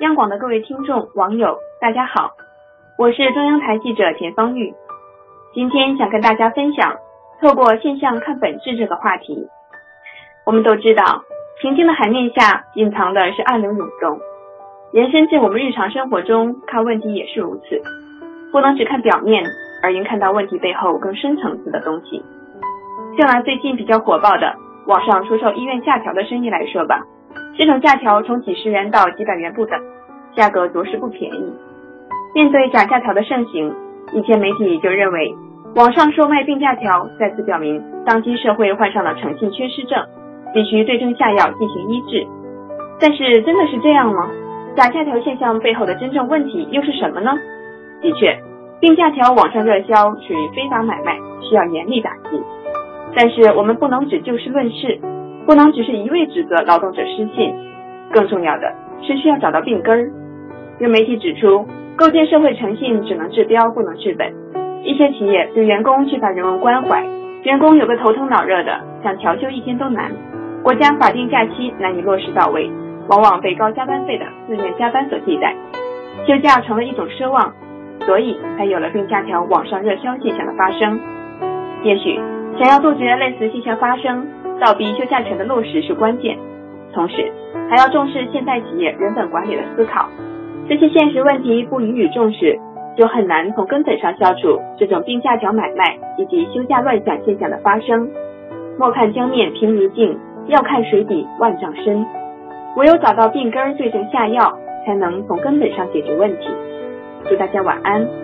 央广的各位听众、网友，大家好，我是中央台记者钱方玉。今天想跟大家分享“透过现象看本质”这个话题。我们都知道，平静的海面下隐藏的是暗流涌动。延伸至我们日常生活中看问题也是如此，不能只看表面，而应看到问题背后更深层次的东西。就拿最近比较火爆的网上出售医院假条的生意来说吧。这种假条从几十元到几百元不等，价格着实不便宜。面对假假条的盛行，一些媒体就认为，网上售卖病假条再次表明当今社会患上了诚信缺失症，必须对症下药进行医治。但是真的是这样吗？假假条现象背后的真正问题又是什么呢？的确，病假条网上热销属于非法买卖，需要严厉打击。但是我们不能只就事论事。不能只是一味指责劳动者失信，更重要的是需要找到病根儿。有媒体指出，构建社会诚信只能治标不能治本。一些企业对员工缺乏人文关怀，员工有个头疼脑热的，想调休一天都难。国家法定假期难以落实到位，往往被高加班费的自愿加班所替代，休假成了一种奢望，所以才有了病假条网上热销现象的发生。也许想要杜绝类似现象发生。倒逼休假权的落实是关键，同时还要重视现代企业人本管理的思考。这些现实问题不予以重视，就很难从根本上消除这种病假条买卖以及休假乱象现象的发生。莫看江面平如镜，要看水底万丈深。唯有找到病根，对症下药，才能从根本上解决问题。祝大家晚安。